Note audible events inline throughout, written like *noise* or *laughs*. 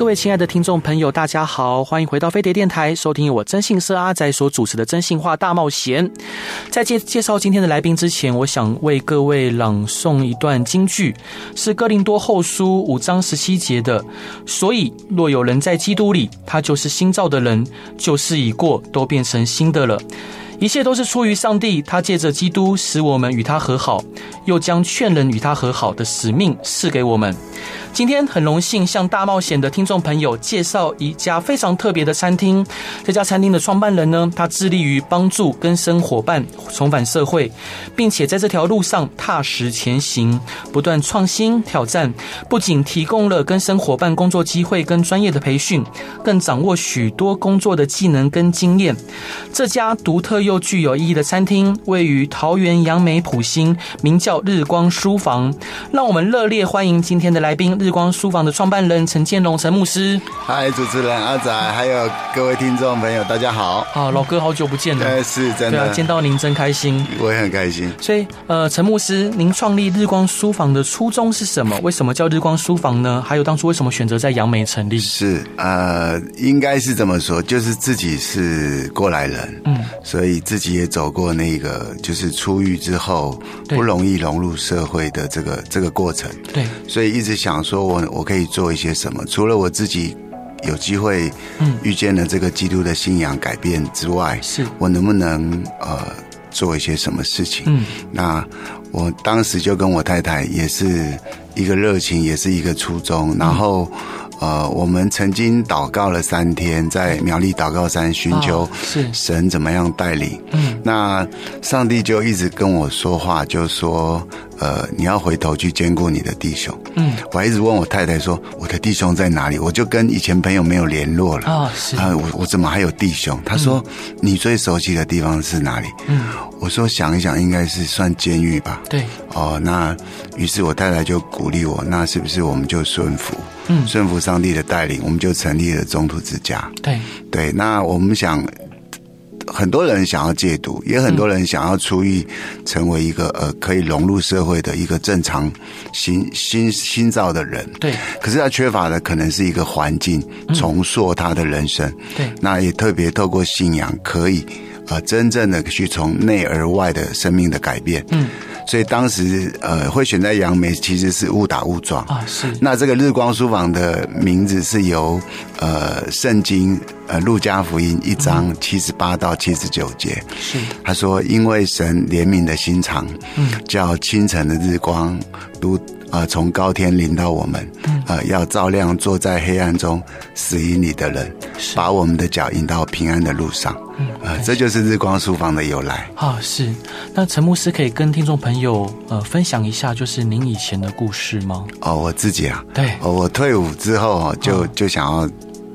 各位亲爱的听众朋友，大家好，欢迎回到飞碟电台，收听我真信社阿仔所主持的《真信话大冒险》。在介介绍今天的来宾之前，我想为各位朗诵一段京剧，是哥林多后书五章十七节的。所以，若有人在基督里，他就是新造的人，旧事已过，都变成新的了。一切都是出于上帝，他借着基督使我们与他和好，又将劝人与他和好的使命赐给我们。今天很荣幸向大冒险的听众朋友介绍一家非常特别的餐厅。这家餐厅的创办人呢，他致力于帮助跟生伙伴重返社会，并且在这条路上踏实前行，不断创新挑战。不仅提供了跟生伙伴工作机会跟专业的培训，更掌握许多工作的技能跟经验。这家独特又具有意义的餐厅位于桃园杨梅埔心，名叫日光书房。让我们热烈欢迎今天的来宾。日光书房的创办人陈建龙陈牧师，嗨，主持人阿仔，还有各位听众朋友，大家好。啊，老哥，好久不见了。对，是真的。对啊，见到您真开心。我也很开心。所以，呃，陈牧师，您创立日光书房的初衷是什么？为什么叫日光书房呢？还有当初为什么选择在杨梅成立？是，呃，应该是这么说，就是自己是过来人，嗯，所以自己也走过那个，就是出狱之后不容易融入社会的这个这个过程。对，所以一直想。说我我可以做一些什么？除了我自己有机会遇见了这个基督的信仰改变之外，是我能不能呃做一些什么事情？嗯，那我当时就跟我太太也是一个热情，也是一个初衷，然后。呃，我们曾经祷告了三天，在苗栗祷告山寻求神怎么样带领。嗯，那上帝就一直跟我说话，就说，呃，你要回头去兼顾你的弟兄。嗯，我还一直问我太太说，我的弟兄在哪里？我就跟以前朋友没有联络了。啊，是啊，我我怎么还有弟兄？他说，你最熟悉的地方是哪里？嗯，我说想一想，应该是算监狱吧。对，哦，那于是我太太就鼓励我，那是不是我们就顺服？嗯，顺服上帝的带领，我们就成立了中途之家。对对，那我们想，很多人想要戒毒，也很多人想要出狱，成为一个呃可以融入社会的一个正常新新新造的人。对，可是他缺乏的可能是一个环境，重塑他的人生。对，那也特别透过信仰，可以呃真正的去从内而外的生命的改变。嗯。所以当时呃会选在杨梅，其实是误打误撞啊。是。那这个日光书房的名字是由呃圣经呃路加福音一章七十八到七十九节。是。他说：“因为神怜悯的心肠，嗯，叫清晨的日光都呃从高天临到我们，嗯，呃要照亮坐在黑暗中死于你的人，把我们的脚引到平安的路上。”嗯，呃，这就是日光书房的由来啊。是，那陈牧师可以跟听众朋友呃分享一下，就是您以前的故事吗？哦，我自己啊，对，哦，我退伍之后就就想要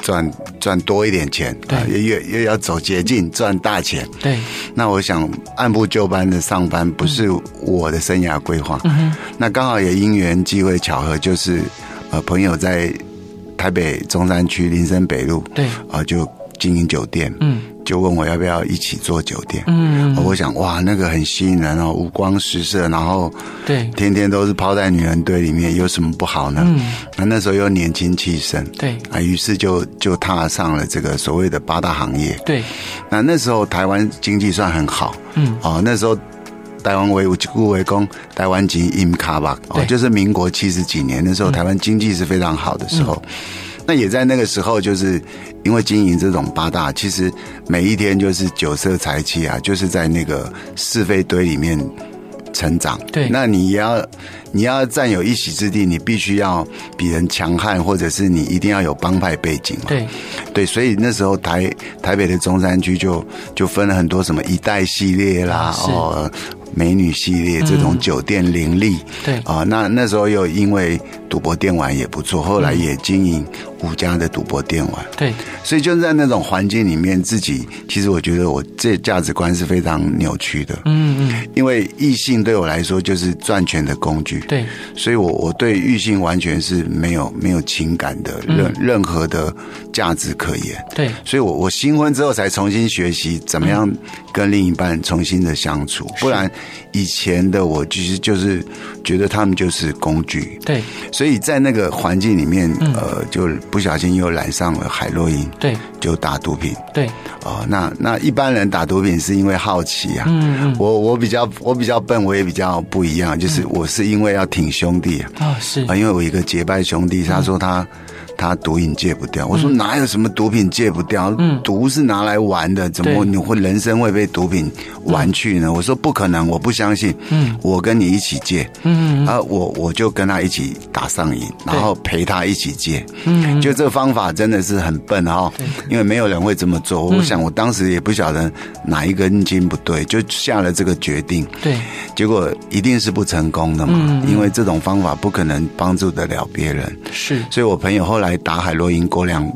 赚赚多一点钱，对，越越要走捷径赚大钱，对。那我想按部就班的上班不是我的生涯规划，嗯。那刚好也因缘机会巧合，就是呃朋友在台北中山区林森北路，对，啊就经营酒店，嗯。就问我要不要一起做酒店？嗯，我想哇，那个很吸引人哦，五光十色，然后对，天天都是泡在女人堆里面，有什么不好呢？嗯，那那时候又年轻气盛，对啊，于是就就踏上了这个所谓的八大行业。对，那那时候台湾经济算很好，嗯，哦，那时候台湾为故为公，台湾级 in 卡吧，哦，就是民国七十几年那时候，台湾经济是非常好的时候。那也在那个时候，就是因为经营这种八大，其实每一天就是酒色财气啊，就是在那个是非堆里面成长。对，那你也要你要占有一席之地，你必须要比人强悍，或者是你一定要有帮派背景嘛。对，对，所以那时候台台北的中山区就就分了很多什么一代系列啦，哦。美女系列这种酒店林立，嗯、对。啊，那那时候又因为赌博电玩也不错，后来也经营五家的赌博电玩，对，所以就是在那种环境里面，自己其实我觉得我这价值观是非常扭曲的，嗯嗯，因为异性对我来说就是赚钱的工具，对，所以我我对异性完全是没有没有情感的任任何的价值可言，对，所以我我新婚之后才重新学习怎么样跟另一半重新的相处，不然。以前的我其实就是觉得他们就是工具，对，所以在那个环境里面，呃，就不小心又染上了海洛因，对，就打毒品，对，哦，那那一般人打毒品是因为好奇啊，嗯嗯，我我比较我比较笨，我也比较不一样，就是我是因为要挺兄弟啊，啊是。啊，因为我一个结拜兄弟，他说他。他毒瘾戒不掉，我说哪有什么毒品戒不掉？嗯，毒是拿来玩的，怎么你会人生会被毒品玩去呢？我说不可能，我不相信。嗯，我跟你一起戒。嗯，啊，我我就跟他一起打上瘾，然后陪他一起戒。嗯，就这个方法真的是很笨哈，因为没有人会这么做。我想我当时也不晓得哪一根筋不对，就下了这个决定。对，结果一定是不成功的嘛，因为这种方法不可能帮助得了别人。是，所以我朋友后来。来打海洛因过量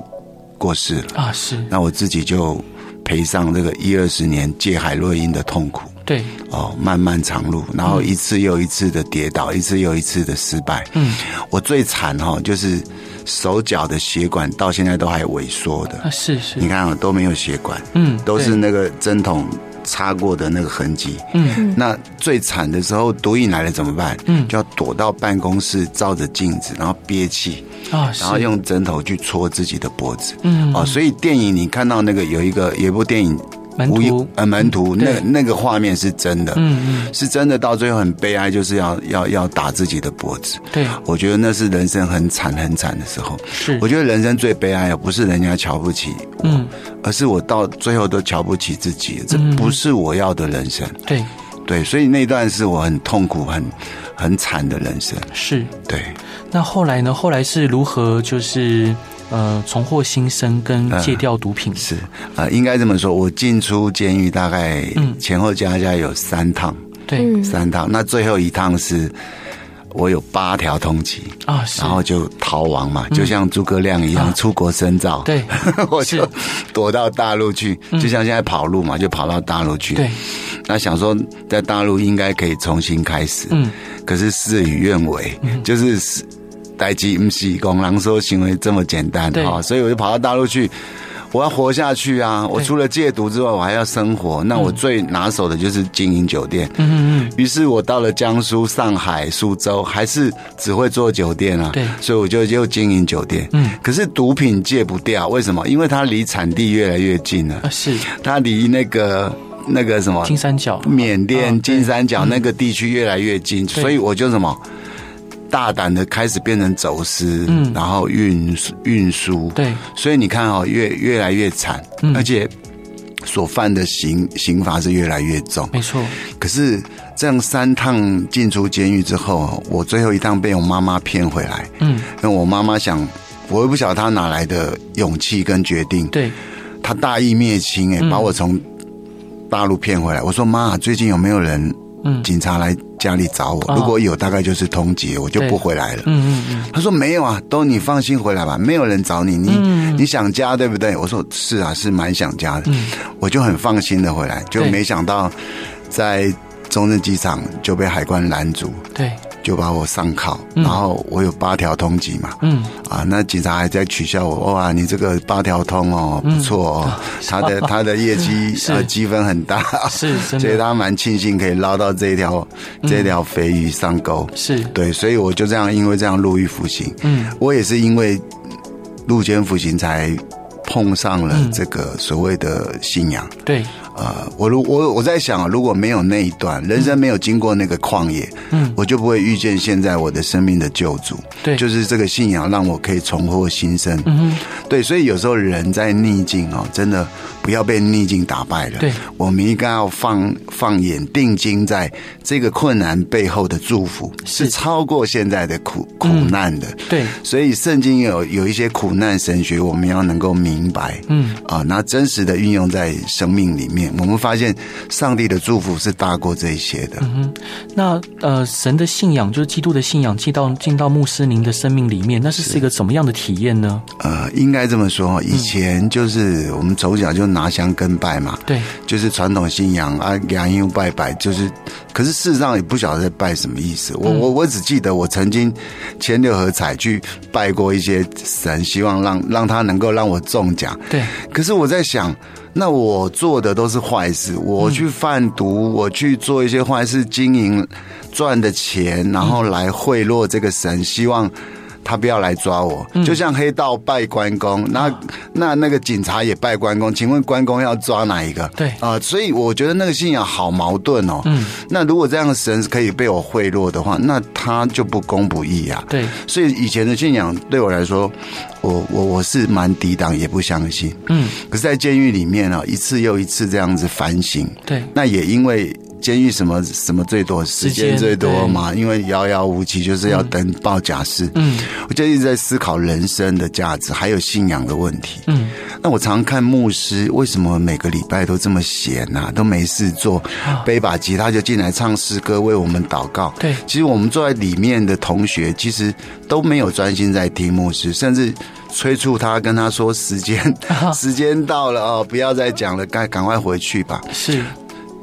过世了啊，是。那我自己就赔上这个一二十年戒海洛因的痛苦。对，哦，漫漫长路，然后一次又一次的跌倒，嗯、一次又一次的失败。嗯，我最惨哈，就是手脚的血管到现在都还萎缩的。啊，是是。你看啊，都没有血管，嗯，都是那个针筒。擦过的那个痕迹，嗯，那最惨的时候，毒瘾来了怎么办？嗯，就要躲到办公室，照着镜子，然后憋气啊，然后用针头去戳自己的脖子，嗯，哦，所以电影你看到那个有一个有一部电影。门徒，呃，门徒，那那个画面是真的，嗯嗯，是真的，到最后很悲哀，就是要要要打自己的脖子。对，我觉得那是人生很惨很惨的时候。是，我觉得人生最悲哀的不是人家瞧不起我，嗯，而是我到最后都瞧不起自己，这不是我要的人生。对，对，所以那段是我很痛苦、很很惨的人生。是，对。那后来呢？后来是如何？就是。呃，重获新生跟戒掉毒品、呃、是啊、呃，应该这么说。我进出监狱大概前后加加有三趟，对、嗯，三趟。那最后一趟是我有八条通缉。啊，然后就逃亡嘛，就像诸葛亮一样出国深造。对、嗯，*laughs* 我就躲到大陆去，就像现在跑路嘛，就跑到大陆去。对，那想说在大陆应该可以重新开始，嗯，可是事与愿违，嗯、就是。代志不是讲人说行为这么简单哈，所以我就跑到大陆去，我要活下去啊！我除了戒毒之外，我还要生活。那我最拿手的就是经营酒店。嗯嗯。于是我到了江苏、上海、苏州，还是只会做酒店啊。对。所以我就又经营酒店。嗯。可是毒品戒不掉，为什么？因为它离产地越来越近了。啊，是。它离那个那个什么金三角、缅甸金三角那个地区越来越近，所以我就什么。大胆的开始变成走私，嗯，然后运运输，对，所以你看哦，越越来越惨，嗯，而且所犯的刑刑罚是越来越重，没错。可是这样三趟进出监狱之后，我最后一趟被我妈妈骗回来，嗯，因为我妈妈想，我也不晓得她哪来的勇气跟决定，对，她大义灭亲，哎，把我从大陆骗回来。我说妈，最近有没有人？嗯，警察来家里找我，如果有，大概就是通缉，我就不回来了。嗯嗯嗯。他说没有啊，都你放心回来吧，没有人找你，你你想家对不对？我说是啊，是蛮想家的。嗯，我就很放心的回来，就没想到在中正机场就被海关拦住。对。就把我上铐，然后我有八条通缉嘛，嗯。啊，那警察还在取笑我，哇，你这个八条通哦，不错哦，他的他的业绩 *laughs* 呃积分很大，是，所以他蛮庆幸可以捞到这一条这条肥鱼上钩，是。对，所以我就这样，因为这样入狱服刑，嗯，我也是因为入监服刑才碰上了这个所谓的信仰，对。呃，我如我我在想，如果没有那一段人生没有经过那个旷野，嗯，我就不会遇见现在我的生命的救主。对，就是这个信仰让我可以重获新生。嗯，对，所以有时候人在逆境哦，真的不要被逆境打败了。对，我们应该要放放眼定睛在这个困难背后的祝福，是超过现在的苦苦难的。对，所以圣经有有一些苦难神学，我们要能够明白。嗯啊，那真实的运用在生命里面。我们发现上帝的祝福是大过这些的。嗯哼，那呃，神的信仰就是基督的信仰，进到进到穆斯林的生命里面，那是是一个什么样的体验呢？呃，应该这么说，以前就是我们从小就拿香跟拜嘛，对，就是传统信仰啊，两用拜拜，就是，可是事实上也不晓得在拜什么意思。我我我只记得我曾经签六合彩去拜过一些神，希望让让他能够让我中奖。对，可是我在想。那我做的都是坏事，我去贩毒，我去做一些坏事，经营赚的钱，然后来贿赂这个神，希望。他不要来抓我，就像黑道拜关公，嗯、那那那个警察也拜关公，请问关公要抓哪一个？对啊、呃，所以我觉得那个信仰好矛盾哦。嗯，那如果这样的神可以被我贿赂的话，那他就不公不义啊。对，所以以前的信仰对我来说，我我我是蛮抵挡，也不相信。嗯，可是，在监狱里面呢，一次又一次这样子反省。对，那也因为。监狱什么什么最多？时间最多嘛？因为遥遥无期，就是要等报假释。嗯，我就一直在思考人生的价值，还有信仰的问题。嗯，那我常看牧师，为什么每个礼拜都这么闲呐、啊？都没事做，背把吉他就进来唱诗歌，为我们祷告。对，其实我们坐在里面的同学，其实都没有专心在听牧师，甚至催促他，跟他说时间 *laughs* 时间到了哦，不要再讲了，该赶快回去吧。是。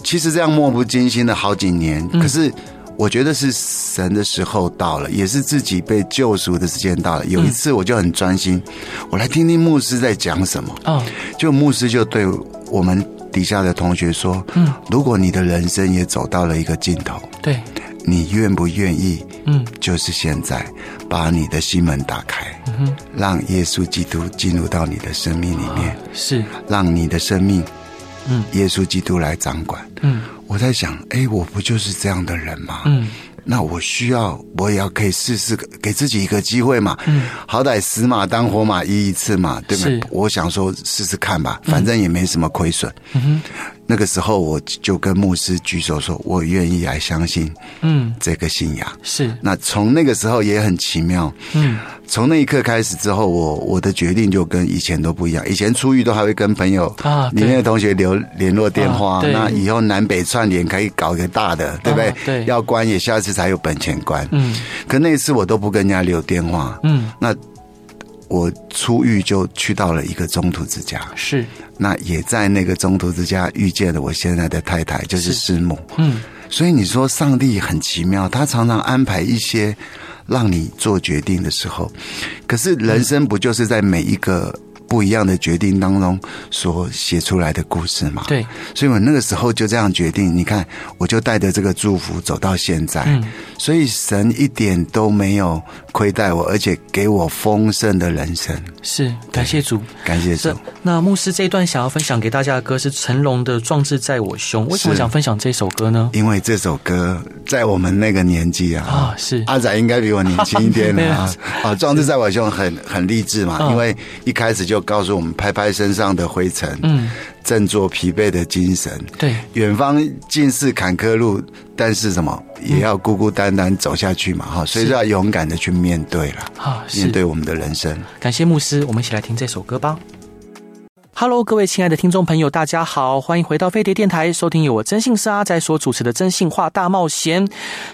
其实这样漠不经心的好几年，可是我觉得是神的时候到了，也是自己被救赎的时间到了。有一次我就很专心，我来听听牧师在讲什么。哦，就牧师就对我们底下的同学说：“嗯，如果你的人生也走到了一个尽头，对，你愿不愿意？嗯，就是现在把你的心门打开，让耶稣基督进入到你的生命里面，是让你的生命。”嗯，耶稣基督来掌管。嗯，我在想，哎、欸，我不就是这样的人吗？嗯，那我需要，我也要可以试试，给自己一个机会嘛。嗯，好歹死马当活马医一次嘛，对不对？我想说试试看吧，反正也没什么亏损。嗯哼。那个时候，我就跟牧师举手说：“我愿意来相信，嗯，这个信仰是。”那从那个时候也很奇妙，嗯，从那一刻开始之后，我我的决定就跟以前都不一样。以前出狱都还会跟朋友啊，里面的同学留联络电话，那以后南北串联可以搞一个大的，对不对？对，要关也下次才有本钱关。嗯，可那次我都不跟人家留电话，嗯，那。我出狱就去到了一个中途之家，是，那也在那个中途之家遇见了我现在的太太，就是师母。嗯，所以你说上帝很奇妙，他常常安排一些让你做决定的时候，可是人生不就是在每一个。不一样的决定当中所写出来的故事嘛，对，所以我那个时候就这样决定。你看，我就带着这个祝福走到现在，嗯，所以神一点都没有亏待我，而且给我丰盛的人生。是，感谢主，感谢主。那牧师这一段想要分享给大家的歌是成龙的《壮志在我胸》，为什么想分享这首歌呢？因为这首歌在我们那个年纪啊，啊，是阿仔应该比我年轻一点啊，*laughs* 啊，《壮志在我胸》很很励志嘛，因为一开始就。就告诉我们拍拍身上的灰尘，嗯，振作疲惫的精神。对，远方尽是坎坷路，但是什么也要孤孤单单走下去嘛，哈、嗯，所以就要勇敢的去面对了，啊，面对我们的人生。感谢牧师，我们一起来听这首歌吧。Hello，各位亲爱的听众朋友，大家好，欢迎回到飞碟电台，收听由我真姓是阿仔所主持的《真性话大冒险》。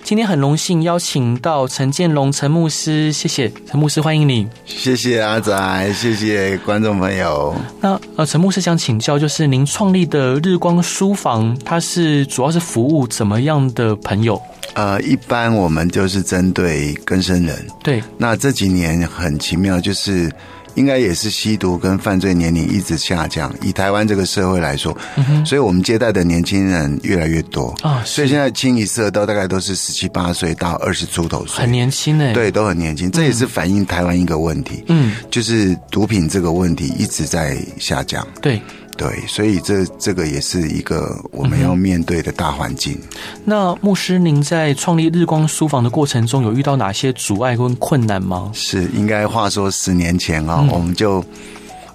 今天很荣幸邀请到陈建龙陈牧师，谢谢陈牧师，欢迎你。谢谢阿仔，谢谢观众朋友。那呃，陈牧师想请教，就是您创立的日光书房，它是主要是服务怎么样的朋友？呃，一般我们就是针对更生人。对，那这几年很奇妙，就是。应该也是吸毒跟犯罪年龄一直下降，以台湾这个社会来说，所以我们接待的年轻人越来越多。啊，所以现在清一色都大概都是十七八岁到二十出头岁，很年轻呢，对，都很年轻，这也是反映台湾一个问题，嗯，就是毒品这个问题一直在下降，对。对，所以这这个也是一个我们要面对的大环境。嗯、那牧师，您在创立日光书房的过程中，有遇到哪些阻碍跟困难吗？是，应该话说十年前啊、哦，嗯、我们就。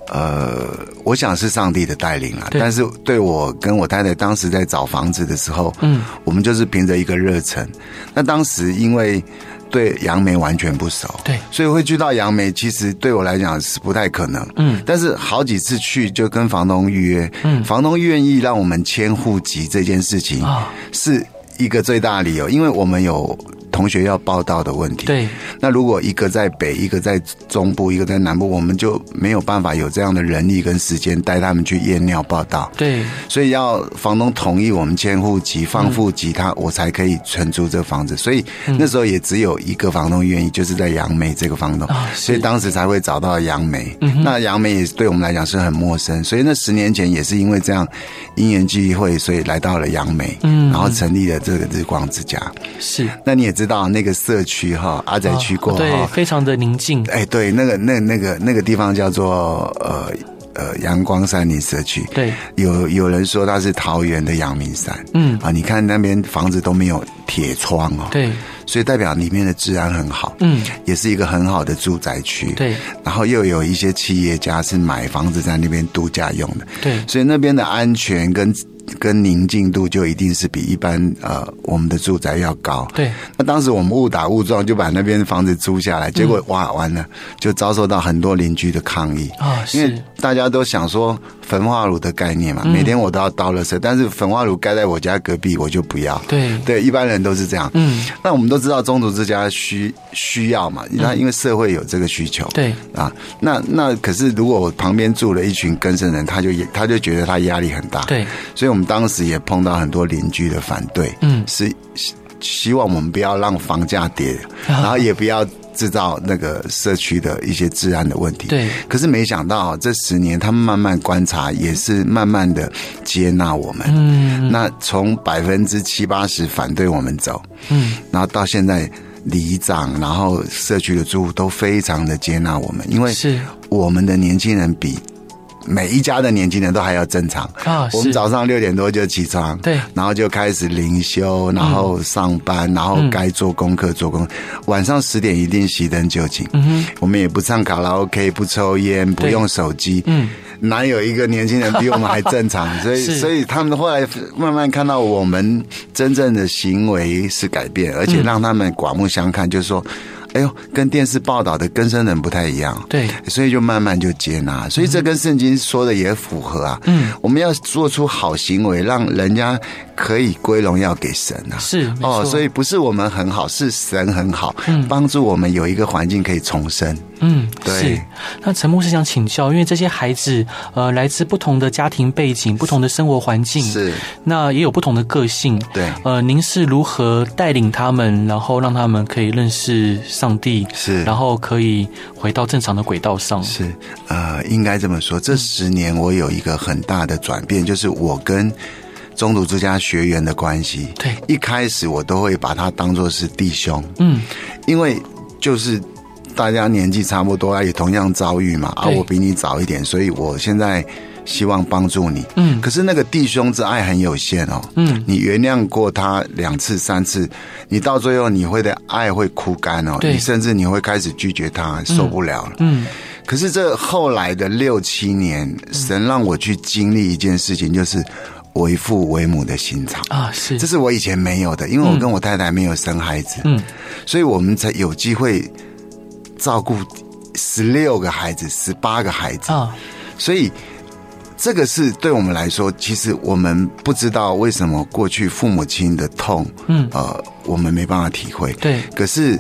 呃，我想是上帝的带领啊，但是对我跟我太太当时在找房子的时候，嗯，我们就是凭着一个热忱。那当时因为对杨梅完全不熟，对，所以会去到杨梅，其实对我来讲是不太可能，嗯。但是好几次去就跟房东预约，嗯，房东愿意让我们迁户籍这件事情啊，是一个最大的理由，因为我们有。同学要报道的问题，对。那如果一个在北，一个在中部，一个在南部，我们就没有办法有这样的人力跟时间带他们去验尿报道。对。所以要房东同意我们迁户籍、放户籍，他我才可以承租这房子。所以那时候也只有一个房东愿意，就是在杨梅这个房东。所以当时才会找到杨梅。那杨梅也对我们来讲是很陌生，所以那十年前也是因为这样因缘际会，所以来到了杨梅，嗯，然后成立了这个日光之家。是。那你也知道。那个社区哈，阿仔去过，对，非常的宁静。哎，对，那个那那个那个地方叫做呃呃阳光山林社区。对，有有人说它是桃园的阳明山。嗯啊，你看那边房子都没有铁窗哦。对，所以代表里面的治安很好。嗯，也是一个很好的住宅区。对，然后又有一些企业家是买房子在那边度假用的。对，所以那边的安全跟。跟宁静度就一定是比一般呃我们的住宅要高。对。那当时我们误打误撞就把那边房子租下来，结果哇完了，就遭受到很多邻居的抗议啊，因为大家都想说焚化炉的概念嘛，每天我都要倒垃圾，但是焚化炉盖在我家隔壁，我就不要。对对，一般人都是这样。嗯。那我们都知道宗徒之家需需要嘛，那因为社会有这个需求。对。啊，那那可是如果我旁边住了一群更生人，他就他就觉得他压力很大。对。所以我们。当时也碰到很多邻居的反对，嗯，是希望我们不要让房价跌，然后也不要制造那个社区的一些治安的问题。对，可是没想到这十年，他们慢慢观察，也是慢慢的接纳我们。嗯，那从百分之七八十反对我们走，嗯，然后到现在里长，然后社区的住户都非常的接纳我们，因为是我们的年轻人比。每一家的年轻人都还要正常啊！我们早上六点多就起床，对，然后就开始灵修，然后上班，然后该做功课做功课。晚上十点一定熄灯就寝。嗯哼，我们也不唱卡拉 OK，不抽烟，不用手机。嗯，哪有一个年轻人比我们还正常？*laughs* 所以，所以他们后来慢慢看到我们真正的行为是改变，而且让他们刮目相看，就是说。哎呦，跟电视报道的根生人不太一样，对，所以就慢慢就接纳，所以这跟圣经说的也符合啊。嗯，我们要做出好行为，让人家可以归荣耀给神啊。是哦，所以不是我们很好，是神很好，嗯，帮助我们有一个环境可以重生。嗯，对。是那陈牧师想请教，因为这些孩子呃来自不同的家庭背景、不同的生活环境，是那也有不同的个性。对，呃，您是如何带领他们，然后让他们可以认识上帝？是，然后可以回到正常的轨道上？是，呃，应该这么说，这十年我有一个很大的转变，就是我跟宗徒之家学员的关系。对，一开始我都会把他当做是弟兄。嗯，因为就是。大家年纪差不多啊，也同样遭遇嘛。啊，我比你早一点，所以我现在希望帮助你。嗯，可是那个弟兄之爱很有限哦。嗯，你原谅过他两次、三次，你到最后你会的爱会枯干哦。对，你甚至你会开始拒绝他，受不了了。嗯，可是这后来的六七年，神让我去经历一件事情，就是为父为母的心肠啊，是，这是我以前没有的，因为我跟我太太没有生孩子。嗯，所以我们才有机会。照顾十六个孩子，十八个孩子。啊，所以这个是对我们来说，其实我们不知道为什么过去父母亲的痛，嗯，呃，我们没办法体会。对，可是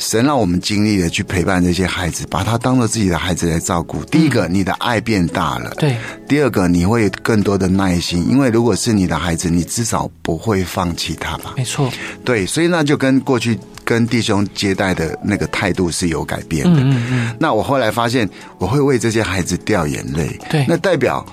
神让我们经历的去陪伴这些孩子，把他当做自己的孩子来照顾。第一个，你的爱变大了，对；第二个，你会有更多的耐心，因为如果是你的孩子，你至少不会放弃他吧？没错，对，所以那就跟过去。跟弟兄接待的那个态度是有改变的。嗯嗯。那我后来发现，我会为这些孩子掉眼泪。对。那代表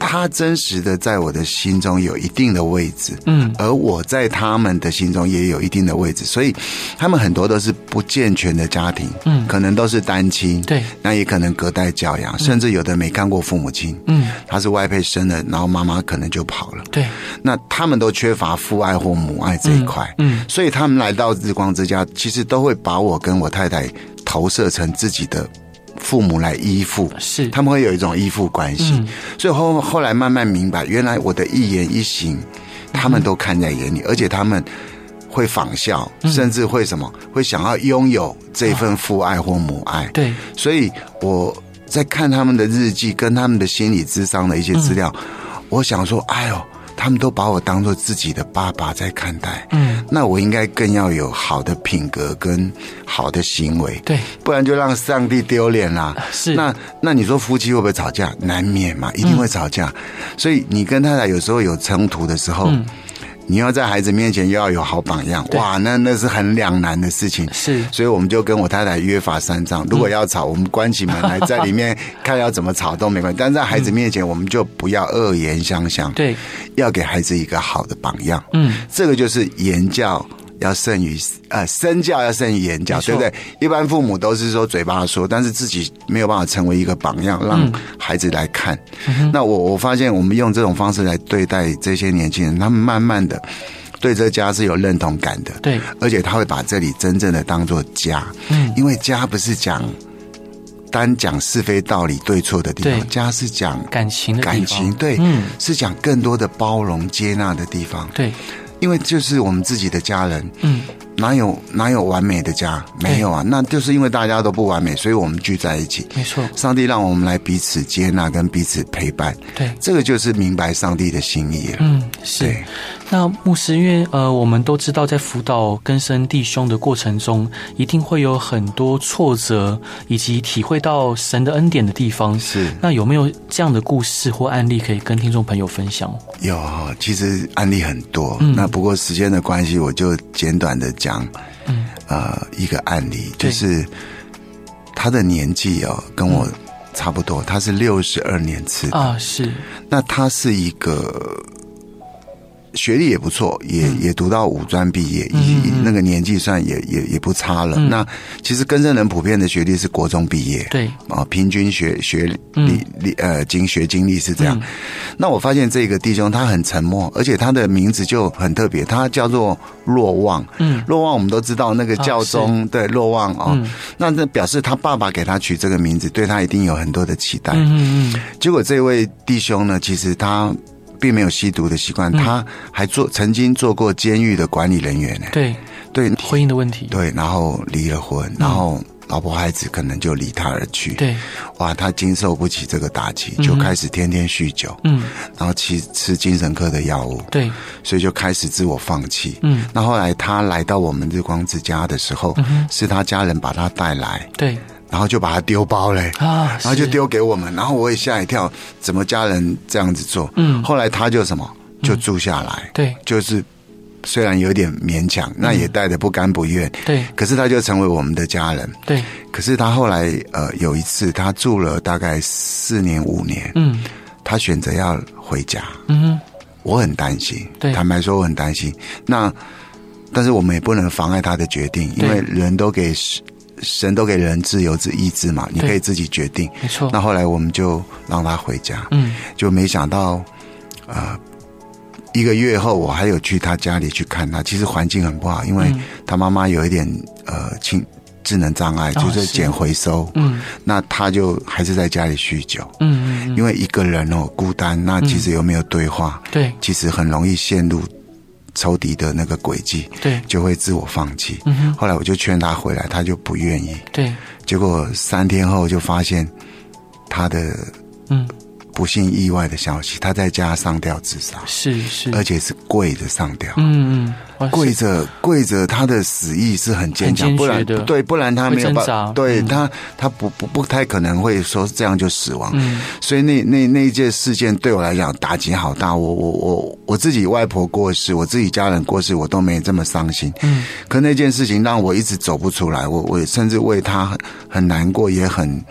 他真实的在我的心中有一定的位置，嗯，而我在他们的心中也有一定的位置，所以他们很多都是不健全的家庭，嗯，可能都是单亲，对，那也可能隔代教养，甚至有的没看过父母亲，嗯，他是外配生的，然后妈妈可能就跑了，对，那他们都缺乏父爱或母爱这一块，嗯，所以他们来到日光之家，其实都会把我跟我太太投射成自己的。父母来依附，是。他们会有一种依附关系，嗯、所以后后来慢慢明白，原来我的一言一行，他们都看在眼里，嗯、而且他们会仿效，嗯、甚至会什么，会想要拥有这份父爱或母爱。啊、对，所以我在看他们的日记，跟他们的心理智商的一些资料，嗯、我想说，哎呦。他们都把我当做自己的爸爸在看待，嗯，那我应该更要有好的品格跟好的行为，对，不然就让上帝丢脸啦。是，那那你说夫妻会不会吵架？难免嘛，一定会吵架。嗯，所以你跟太太有时候有冲突的时候。嗯你要在孩子面前又要有好榜样，哇，那那是很两难的事情。是，所以我们就跟我太太约法三章，如果要吵，我们关起门来在里面看要怎么吵都没关系。但在孩子面前，我们就不要恶言相向。对，要给孩子一个好的榜样。嗯，这个就是言教。要胜于呃身教，要胜于言教，对不对？一般父母都是说嘴巴说，但是自己没有办法成为一个榜样，让孩子来看。嗯、那我我发现，我们用这种方式来对待这些年轻人，他们慢慢的对这家是有认同感的。对，而且他会把这里真正的当做家。嗯，因为家不是讲单讲是非道理对错的地方，家是讲感情的感情，对，嗯，是讲更多的包容接纳的地方。对。因为就是我们自己的家人，嗯，哪有哪有完美的家？没有啊，那就是因为大家都不完美，所以我们聚在一起。没错，上帝让我们来彼此接纳跟彼此陪伴。对，这个就是明白上帝的心意了。嗯，是。那牧师，因为呃，我们都知道，在辅导根生弟兄的过程中，一定会有很多挫折，以及体会到神的恩典的地方。是。那有没有这样的故事或案例可以跟听众朋友分享？有，其实案例很多。嗯。那不过时间的关系，我就简短的讲。嗯。呃，一个案例就是他的年纪哦，跟我差不多，他是六十二年次啊。是。那他是一个。学历也不错，也也读到五专毕业，以那个年纪算也也也不差了。那其实更生人普遍的学历是国中毕业，对啊，平均学学历历呃经学经历是这样。那我发现这个弟兄他很沉默，而且他的名字就很特别，他叫做若望。嗯，若望我们都知道那个教宗对若望啊，那这表示他爸爸给他取这个名字，对他一定有很多的期待。嗯嗯，结果这位弟兄呢，其实他。并没有吸毒的习惯，他还做曾经做过监狱的管理人员呢。对对，婚姻的问题。对，然后离了婚，然后老婆孩子可能就离他而去。对，哇，他经受不起这个打击，就开始天天酗酒。嗯，然后吃吃精神科的药物。对，所以就开始自我放弃。嗯，那后来他来到我们日光之家的时候，是他家人把他带来。对。然后就把他丢包嘞，啊，然后就丢给我们，然后我也吓一跳，怎么家人这样子做？嗯，后来他就什么，就住下来，嗯、对，就是虽然有点勉强，那也带着不甘不愿，对，可是他就成为我们的家人，对。可是他后来呃有一次，他住了大概四年五年，嗯，他选择要回家，嗯，我很担心，对，坦白说我很担心。那但是我们也不能妨碍他的决定，因为人都给。神都给人自由之意志嘛，你可以自己决定。没错。那后来我们就让他回家，嗯，就没想到，呃，一个月后我还有去他家里去看他，其实环境很不好，因为他妈妈有一点呃轻智能障碍，就是捡回收，嗯，那他就还是在家里酗酒，嗯嗯，因为一个人哦孤单，那其实又没有对话，对，其实很容易陷入。仇敌的那个轨迹，对，就会自我放弃。嗯哼，后来我就劝他回来，他就不愿意。对，结果三天后就发现他的嗯。不幸意外的消息，他在家上吊自杀，是是，而且是跪着上吊，嗯嗯，跪着跪着，他的死意是很坚强，不然对，不然他没有办法，对他他不不不太可能会说这样就死亡，嗯，所以那那那一件事件对我来讲打击好大，我我我我自己外婆过世，我自己家人过世，我都没这么伤心，嗯，可那件事情让我一直走不出来，我我甚至为他很很难过，也很。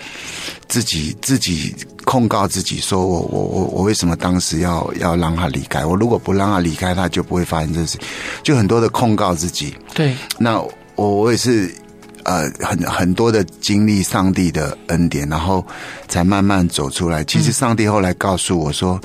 自己自己控告自己，说我我我我为什么当时要要让他离开？我如果不让他离开，他就不会发生这事。就很多的控告自己。对，那我我也是呃很很多的经历上帝的恩典，然后才慢慢走出来。其实上帝后来告诉我说，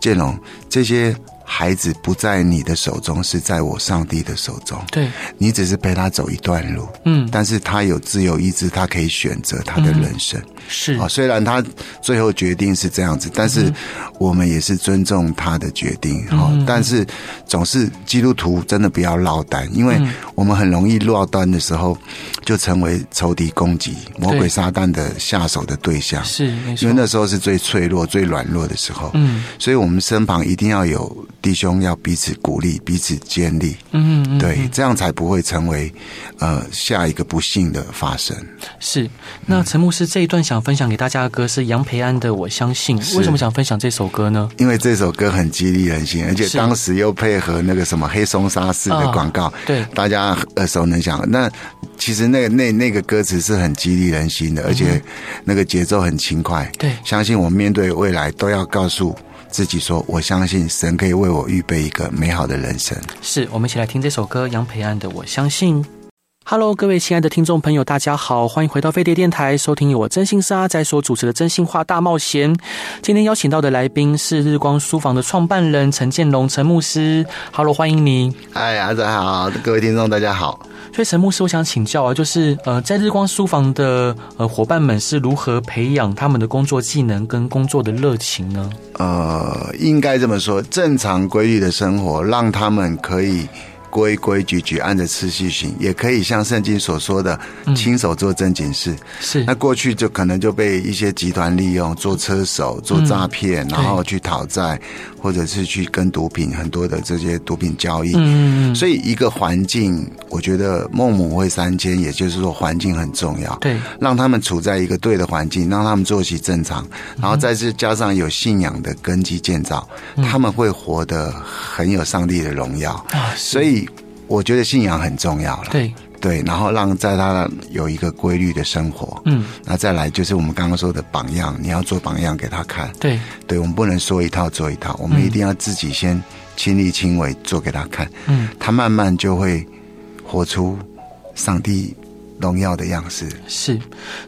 建龙这些。孩子不在你的手中，是在我上帝的手中。对，你只是陪他走一段路，嗯，但是他有自由意志，他可以选择他的人生。嗯、是啊，虽然他最后决定是这样子，但是我们也是尊重他的决定。哈、嗯，但是总是基督徒真的不要落单，因为我们很容易落单的时候，就成为仇敌攻击、魔鬼撒旦的下手的对象。是，因为那时候是最脆弱、最软弱的时候。嗯，所以我们身旁一定要有。弟兄要彼此鼓励，彼此建立，嗯，嗯，对，这样才不会成为呃下一个不幸的发生。是，那陈牧师这一段想分享给大家的歌是杨培安的《我相信》，为什么想分享这首歌呢？因为这首歌很激励人心，而且当时又配合那个什么黑松沙士的广告，哦，对，大家耳熟能详。那其实那个那那个歌词是很激励人心的，而且那个节奏很轻快。对，相信我们面对未来都要告诉。自己说：“我相信神可以为我预备一个美好的人生。”是，我们一起来听这首歌，杨培安的《我相信》。Hello，各位亲爱的听众朋友，大家好，欢迎回到飞碟电台，收听由我真心是阿仔所主持的《真心话大冒险》。今天邀请到的来宾是日光书房的创办人陈建龙陈牧师。Hello，欢迎你。嗨，阿仔好，各位听众大家好。所以陈牧师，我想请教啊，就是呃，在日光书房的呃伙伴们是如何培养他们的工作技能跟工作的热情呢？呃，应该这么说，正常规律的生活让他们可以。规规矩矩按着次序行，也可以像圣经所说的，亲手做正经事。是，那过去就可能就被一些集团利用，做车手、做诈骗，然后去讨债，或者是去跟毒品很多的这些毒品交易。嗯，所以一个环境，我觉得孟母会三迁，也就是说环境很重要。对，让他们处在一个对的环境，让他们作息正常，然后再次加上有信仰的根基建造，他们会活得很有上帝的荣耀啊。所以。我觉得信仰很重要了，对。对，然后让在他有一个规律的生活，嗯，那再来就是我们刚刚说的榜样，你要做榜样给他看，对。对，我们不能说一套做一套，我们一定要自己先亲力亲为做给他看，嗯，他慢慢就会活出上帝荣耀的样式。是，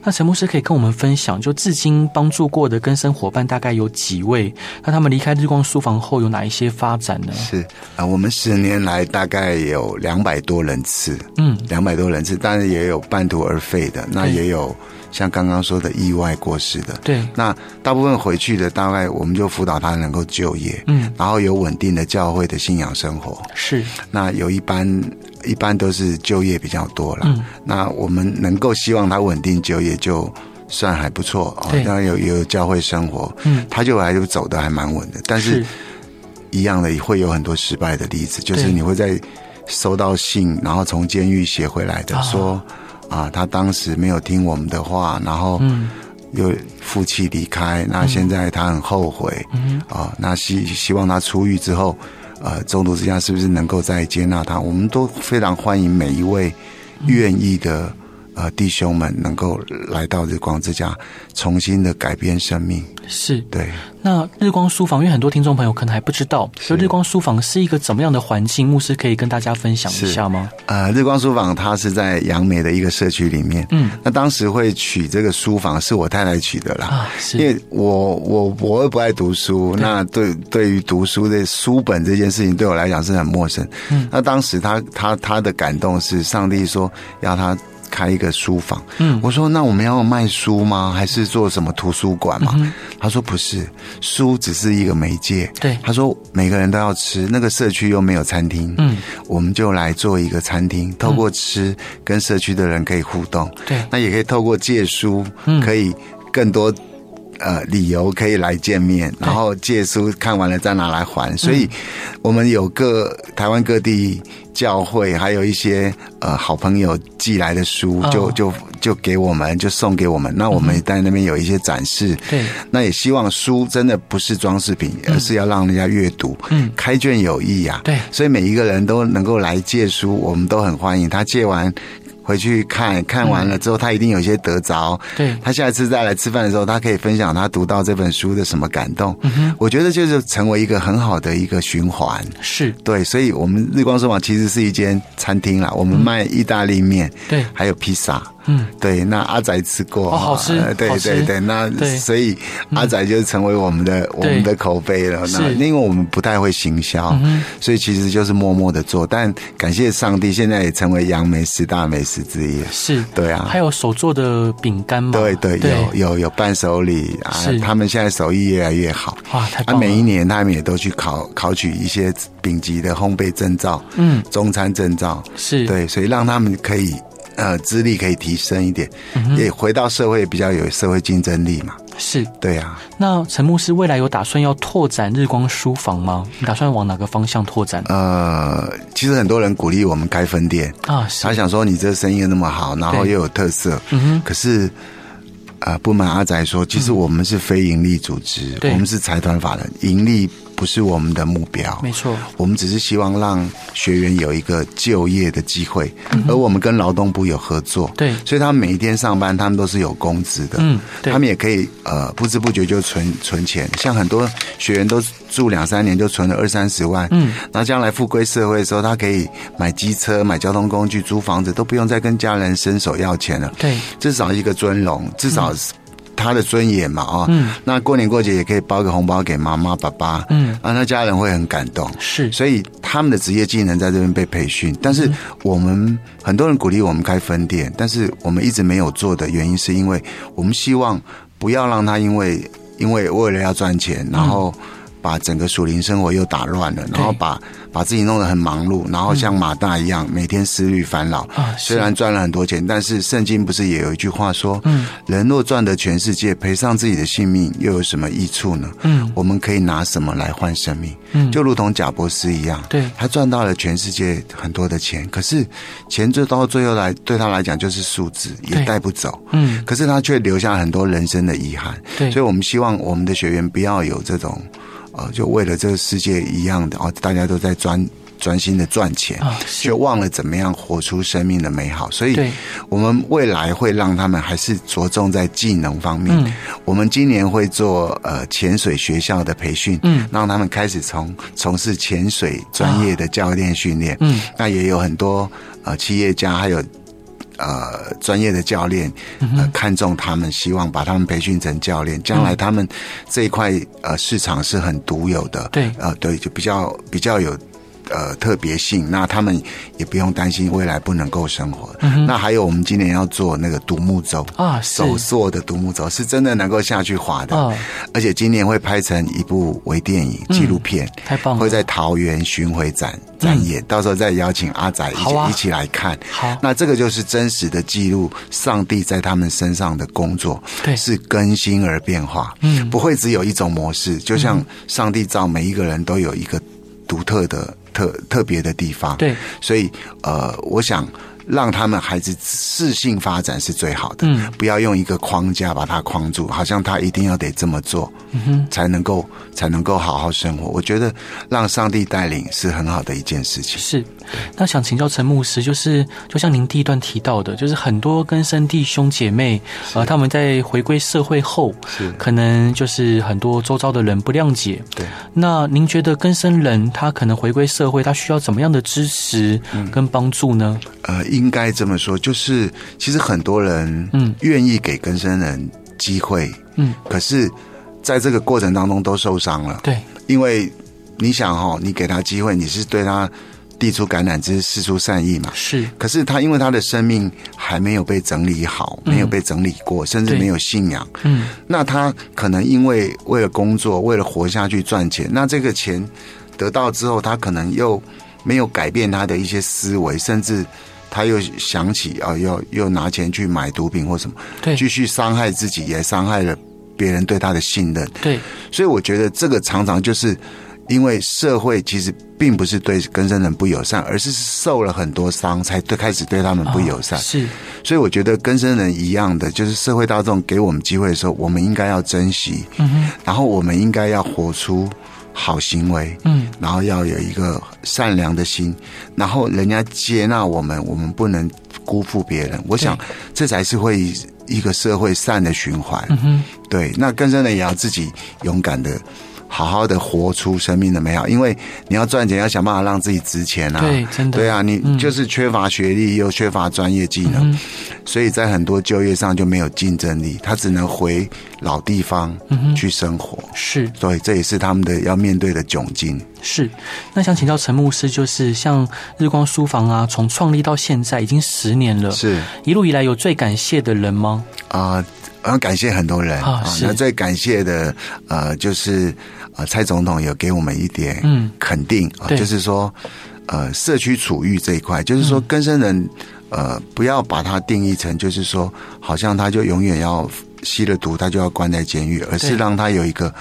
那陈牧师可以跟我们分享，就至今帮助过的跟生伙伴大概有几位？那他们离开日光书房后有哪一些发展呢？是。啊，我们十年来大概有两百多人次，嗯，两百多人次，当然也有半途而废的，那也有。像刚刚说的意外过世的，对，那大部分回去的，大概我们就辅导他能够就业，嗯，然后有稳定的教会的信仰生活，是。那有一般一般都是就业比较多了，嗯，那我们能够希望他稳定就业，就算还不错哦。当然有有教会生活，嗯，他就还就走的还蛮稳的。但是一样的会有很多失败的例子，就是你会在收到信，然后从监狱写回来的说。啊，他当时没有听我们的话，然后又负气离开，嗯。那现在他很后悔，嗯、啊，那希希望他出狱之后，呃，中途之家是不是能够再接纳他？我们都非常欢迎每一位愿意的。呃，弟兄们能够来到日光之家，重新的改变生命，是对。那日光书房，因为很多听众朋友可能还不知道，所以日光书房是一个怎么样的环境？牧师可以跟大家分享一下吗？呃，日光书房它是在杨梅的一个社区里面。嗯，那当时会取这个书房是我太太取的啦，啊，是因为我我我又不爱读书，那对对于读书的书本这件事情对我来讲是很陌生。嗯，那当时他他他的感动是上帝说要他。开一个书房，嗯，我说那我们要卖书吗？还是做什么图书馆嘛？嗯，他说不是，书只是一个媒介。对，他说每个人都要吃，那个社区又没有餐厅，嗯，我们就来做一个餐厅，透过吃跟社区的人可以互动，对，那也可以透过借书，可以更多。呃，理由可以来见面，然后借书看完了再拿来还，所以我们有各台湾各地教会，还有一些呃好朋友寄来的书，就就就给我们，就送给我们。那我们在那边有一些展示，对，那也希望书真的不是装饰品，而是要让人家阅读，嗯，开卷有益呀，对，所以每一个人都能够来借书，我们都很欢迎。他借完。回去看看完了之后，他一定有些得着。对，他下一次再来吃饭的时候，他可以分享他读到这本书的什么感动。我觉得就是成为一个很好的一个循环。是对，所以我们日光书房其实是一间餐厅啦，我们卖意大利面，对，还有披萨。嗯，对，那阿宅吃过，哦，好吃，对对对，那所以阿宅就成为我们的我们的口碑了。那因为我们不太会行销，所以其实就是默默的做。但感谢上帝，现在也成为杨梅十大美食之一。是，对啊，还有手做的饼干嘛？对对，有有有伴手礼啊，他们现在手艺越来越好。哇，太棒了！每一年他们也都去考考取一些顶级的烘焙证照，嗯，中餐证照，是对，所以让他们可以。呃，资历可以提升一点，嗯、也回到社会比较有社会竞争力嘛。是，对啊。那陈牧师未来有打算要拓展日光书房吗？你打算往哪个方向拓展？呃，其实很多人鼓励我们开分店啊，他想说你这生意那么好，然后又有特色，嗯哼。可是，呃，不瞒阿宅说，其实我们是非营利组织，嗯、我们是财团法人，盈利。不是我们的目标，没错。我们只是希望让学员有一个就业的机会，嗯、而我们跟劳动部有合作，对，所以他们每一天上班，他们都是有工资的，嗯，他们也可以呃不知不觉就存存钱，像很多学员都住两三年就存了二三十万，嗯，那将来复归社会的时候，他可以买机车、买交通工具、租房子，都不用再跟家人伸手要钱了，对，至少一个尊荣，至少是。嗯他的尊严嘛，啊，嗯，那过年过节也可以包个红包给妈妈、爸爸，嗯，啊，那家人会很感动，是，所以他们的职业技能在这边被培训。但是我们很多人鼓励我们开分店，但是我们一直没有做的原因，是因为我们希望不要让他因为因为为了要赚钱，然后。把整个属灵生活又打乱了，然后把把自己弄得很忙碌，然后像马大一样、嗯、每天思虑烦恼。啊，虽然赚了很多钱，但是圣经不是也有一句话说：“嗯，人若赚得全世界，赔上自己的性命，又有什么益处呢？”嗯，我们可以拿什么来换生命？嗯，就如同贾伯斯一样，对，他赚到了全世界很多的钱，可是钱就到最后来对他来讲就是数字，也带不走。嗯，可是他却留下很多人生的遗憾。对，所以我们希望我们的学员不要有这种。呃，就为了这个世界一样的哦，大家都在专专心的赚钱，却忘了怎么样活出生命的美好。所以，我们未来会让他们还是着重在技能方面。嗯，我们今年会做呃潜水学校的培训，嗯，让他们开始从从事潜水专业的教练训练。嗯，那也有很多呃企业家还有。呃，专业的教练，呃，看中他们，希望把他们培训成教练，将来他们这一块呃市场是很独有的，对，呃，对，就比较比较有。呃，特别性，那他们也不用担心未来不能够生活。嗯、那还有，我们今年要做那个独木舟啊，手做的独木舟是真的能够下去划的，哦、而且今年会拍成一部微电影纪录片，嗯，太棒了，会在桃园巡回展展演，嗯，到时候再邀请阿仔一起，啊，一起来看。好，那这个就是真实的记录上帝在他们身上的工作，对，是更新而变化，嗯，不会只有一种模式，就像上帝造每一个人都有一个独特的。特特别的地方，对，所以呃，我想让他们孩子自信发展是最好的，嗯，不要用一个框架把他框住，好像他一定要得这么做，嗯哼，才能够才能够好好生活。我觉得让上帝带领是很好的一件事情。是，那想请教陈牧师，就是就像您第一段提到的，就是很多根生弟兄姐妹，呃，他们在回归社会后，是可能就是很多周遭的人不谅解，对。那您觉得根生人他可能回归社会，他需要怎么样的支持跟帮助呢？嗯、呃，应该这么说，就是其实很多人嗯。愿意给更生人机会，嗯，可是在这个过程当中都受伤了，对，因为你想哈，你给他机会，你是对他递出橄榄枝，释出善意嘛，是，可是他因为他的生命还没有被整理好，没有被整理过，嗯、甚至没有信仰，嗯，那他可能因为为了工作，为了活下去赚钱，那这个钱得到之后，他可能又没有改变他的一些思维，甚至他又想起啊，又又拿钱去买毒品或什么，对，继续伤害自己，也伤害了别人对他的信任，对，所以我觉得这个常常就是。因为社会其实并不是对更生人不友善，而是受了很多伤，才对开始对他们不友善。哦、是，所以我觉得跟生人一样的，就是社会大众给我们机会的时候，我们应该要珍惜。嗯哼，然后我们应该要活出好行为。嗯，然后要有一个善良的心，然后人家接纳我们，我们不能辜负别人。我想这才是会一个社会善的循环。嗯哼，对，那更深的也要自己勇敢的。好好的活出生命的美好，因为你要赚钱，要想办法让自己值钱啊！对，真的，对啊，你就是缺乏学历，又缺乏专业技能，嗯、所以在很多就业上就没有竞争力，他只能回老地方去生活。嗯、是，所以这也是他们的要面对的窘境。是，那想请教陈牧师，就是像日光书房啊，从创立到现在已经十年了，是一路以来有最感谢的人吗？啊、呃，我要感谢很多人啊，那最感谢的呃就是。啊，蔡总统有给我们一点肯定啊，嗯、就是说，呃，社区处遇这一块，就是说，更生人呃，不要把它定义成就是说，好像他就永远要吸了毒，他就要关在监狱，而是让他有一个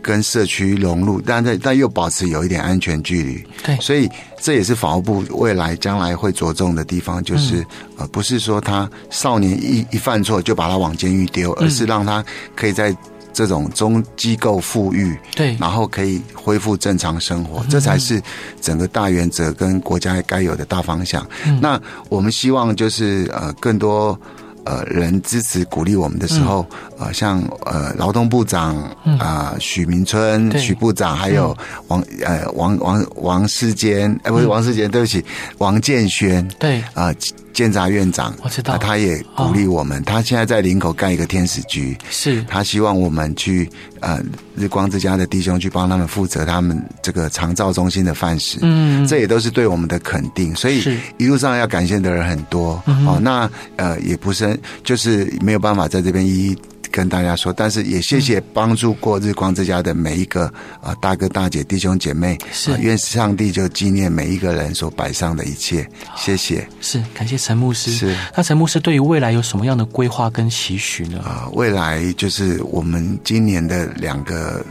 跟社区融入，但在但又保持有一点安全距离。对，所以这也是法务部未来将来会着重的地方，就是、嗯、呃，不是说他少年一一犯错就把他往监狱丢，而是让他可以在。这种中机构富裕，对，然后可以恢复正常生活，这才是整个大原则跟国家该有的大方向。嗯、那我们希望就是呃，更多呃人支持鼓励我们的时候，嗯、呃，像呃劳动部长啊许明春许部长，还有王呃王王王世坚，哎不是王世坚，对不起，王建煊，对。啊。监察院长，我知道，他也鼓励我们。哦、他现在在林口盖一个天使局，是他希望我们去呃日光之家的弟兄去帮他们负责他们这个长照中心的饭食。嗯，这也都是对我们的肯定。所以一路上要感谢的人很多。嗯、哦，那呃也不是就是没有办法在这边一一。跟大家说，但是也谢谢帮助过日光之家的每一个啊大哥大姐弟兄姐妹，是愿上帝就纪念每一个人所摆上的一切，谢谢。是感谢陈牧师。是那陈牧师对于未来有什么样的规划跟期许呢？啊，未来就是我们今年的两个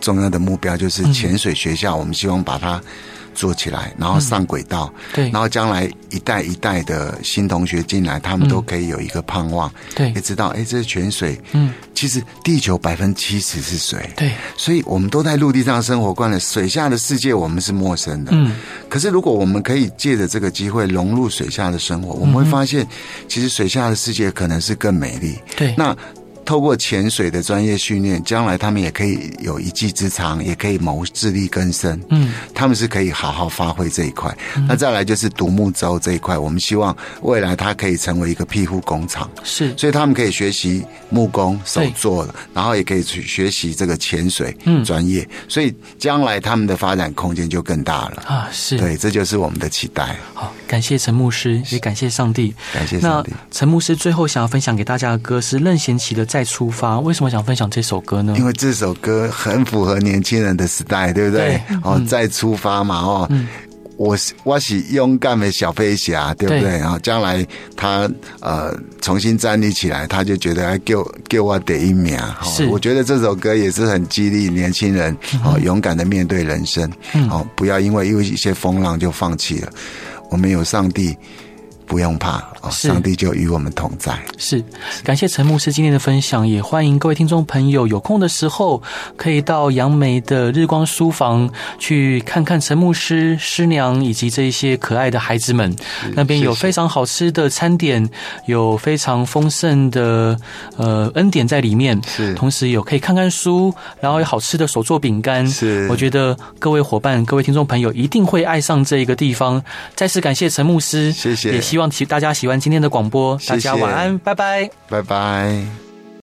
重要的目标，就是潜水学校，我们希望把它。做起来，然后上轨道，嗯、对，然后将来一代一代的新同学进来，他们都可以有一个盼望，对，也知道，哎，这是泉水，嗯，其实地球百分之七十是水，对，所以我们都在陆地上生活惯了，水下的世界我们是陌生的，嗯，可是如果我们可以借着这个机会融入水下的生活，我们会发现，其实水下的世界可能是更美丽，对，那。透过潜水的专业训练，将来他们也可以有一技之长，也可以谋自力更生。嗯，他们是可以好好发挥这一块。嗯、那再来就是独木舟这一块，我们希望未来它可以成为一个庇护工厂。是，所以他们可以学习木工手作的，然后也可以去学习这个潜水嗯专业。所以将来他们的发展空间就更大了啊！是对，这就是我们的期待。好，感谢陈牧师，也感谢上帝，感谢上帝。陈牧师最后想要分享给大家的歌是任贤齐的。再出发，为什么想分享这首歌呢？因为这首歌很符合年轻人的时代，对不对？哦，再出发嘛，哦，嗯、我是我是勇敢的小飞侠，对不对？对然后将来他呃重新站立起来，他就觉得要给我给我第一秒。是、哦，我觉得这首歌也是很激励年轻人哦，勇敢的面对人生，嗯、哦，不要因为因为一些风浪就放弃了。我们有上帝。不用怕，上帝就与我们同在。是，感谢陈牧师今天的分享，也欢迎各位听众朋友有空的时候可以到杨梅的日光书房去看看陈牧师、师娘以及这一些可爱的孩子们。那边有非常好吃的餐点，有非常丰盛的呃恩典在里面。是，同时有可以看看书，然后有好吃的手做饼干。是，我觉得各位伙伴、各位听众朋友一定会爱上这一个地方。再次感谢陈牧师，谢谢。也希望大家喜欢今天的广播，大家晚安，拜拜，拜拜。